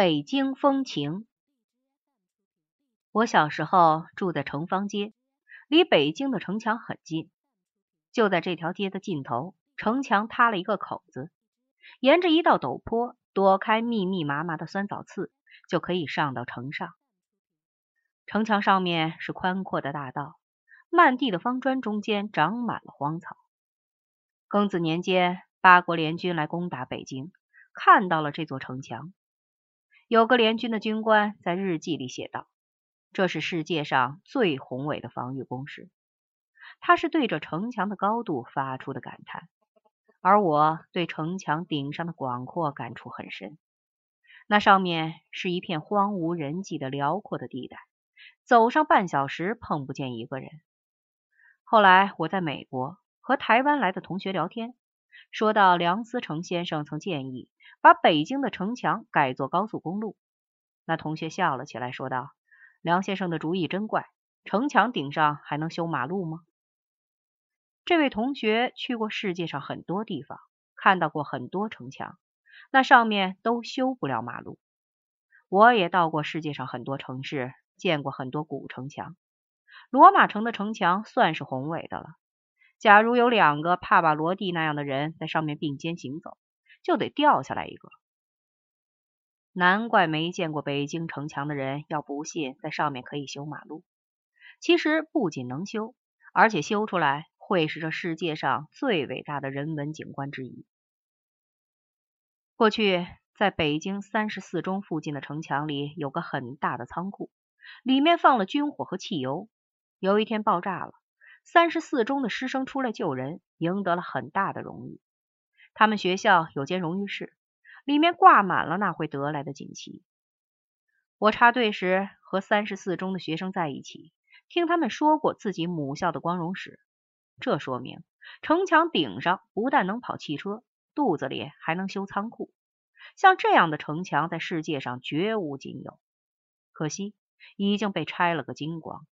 北京风情。我小时候住在城方街，离北京的城墙很近。就在这条街的尽头，城墙塌了一个口子，沿着一道陡坡，躲开密密麻麻的酸枣刺，就可以上到城上。城墙上面是宽阔的大道，漫地的方砖中间长满了荒草。庚子年间，八国联军来攻打北京，看到了这座城墙。有个联军的军官在日记里写道：“这是世界上最宏伟的防御工事。”他是对着城墙的高度发出的感叹，而我对城墙顶上的广阔感触很深。那上面是一片荒无人迹的辽阔的地带，走上半小时碰不见一个人。后来我在美国和台湾来的同学聊天，说到梁思成先生曾建议。把北京的城墙改做高速公路，那同学笑了起来，说道：“梁先生的主意真怪，城墙顶上还能修马路吗？”这位同学去过世界上很多地方，看到过很多城墙，那上面都修不了马路。我也到过世界上很多城市，见过很多古城墙。罗马城的城墙算是宏伟的了，假如有两个帕瓦罗蒂那样的人在上面并肩行走。就得掉下来一个，难怪没见过北京城墙的人要不信，在上面可以修马路。其实不仅能修，而且修出来会是这世界上最伟大的人文景观之一。过去在北京三十四中附近的城墙里有个很大的仓库，里面放了军火和汽油。有一天爆炸了，三十四中的师生出来救人，赢得了很大的荣誉。他们学校有间荣誉室，里面挂满了那会得来的锦旗。我插队时和三十四中的学生在一起，听他们说过自己母校的光荣史。这说明城墙顶上不但能跑汽车，肚子里还能修仓库。像这样的城墙在世界上绝无仅有，可惜已经被拆了个精光。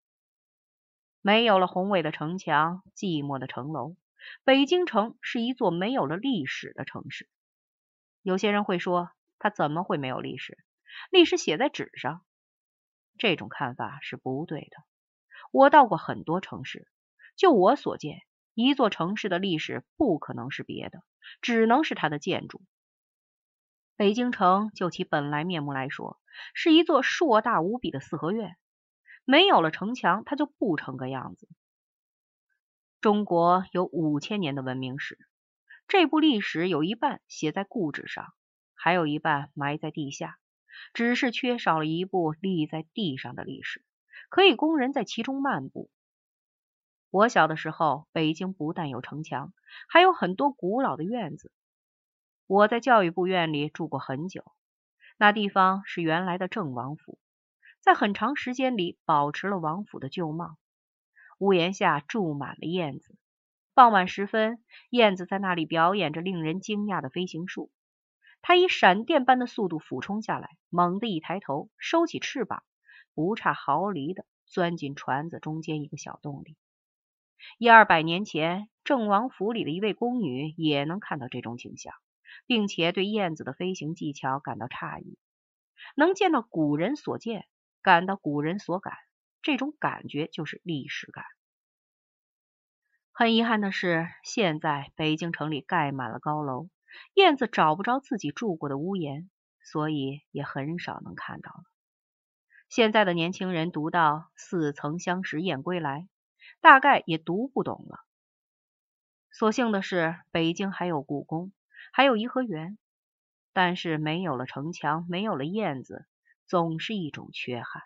没有了宏伟的城墙，寂寞的城楼。北京城是一座没有了历史的城市。有些人会说，它怎么会没有历史？历史写在纸上。这种看法是不对的。我到过很多城市，就我所见，一座城市的历史不可能是别的，只能是它的建筑。北京城就其本来面目来说，是一座硕大无比的四合院。没有了城墙，它就不成个样子。中国有五千年的文明史，这部历史有一半写在故纸上，还有一半埋在地下，只是缺少了一部立在地上的历史，可以供人在其中漫步。我小的时候，北京不但有城墙，还有很多古老的院子。我在教育部院里住过很久，那地方是原来的郑王府，在很长时间里保持了王府的旧貌。屋檐下住满了燕子，傍晚时分，燕子在那里表演着令人惊讶的飞行术。它以闪电般的速度俯冲下来，猛地一抬头，收起翅膀，不差毫厘的钻进船子中间一个小洞里。一二百年前，郑王府里的一位宫女也能看到这种景象，并且对燕子的飞行技巧感到诧异。能见到古人所见，感到古人所感。这种感觉就是历史感。很遗憾的是，现在北京城里盖满了高楼，燕子找不着自己住过的屋檐，所以也很少能看到了。现在的年轻人读到“似曾相识燕归来”，大概也读不懂了。所幸的是，北京还有故宫，还有颐和园，但是没有了城墙，没有了燕子，总是一种缺憾。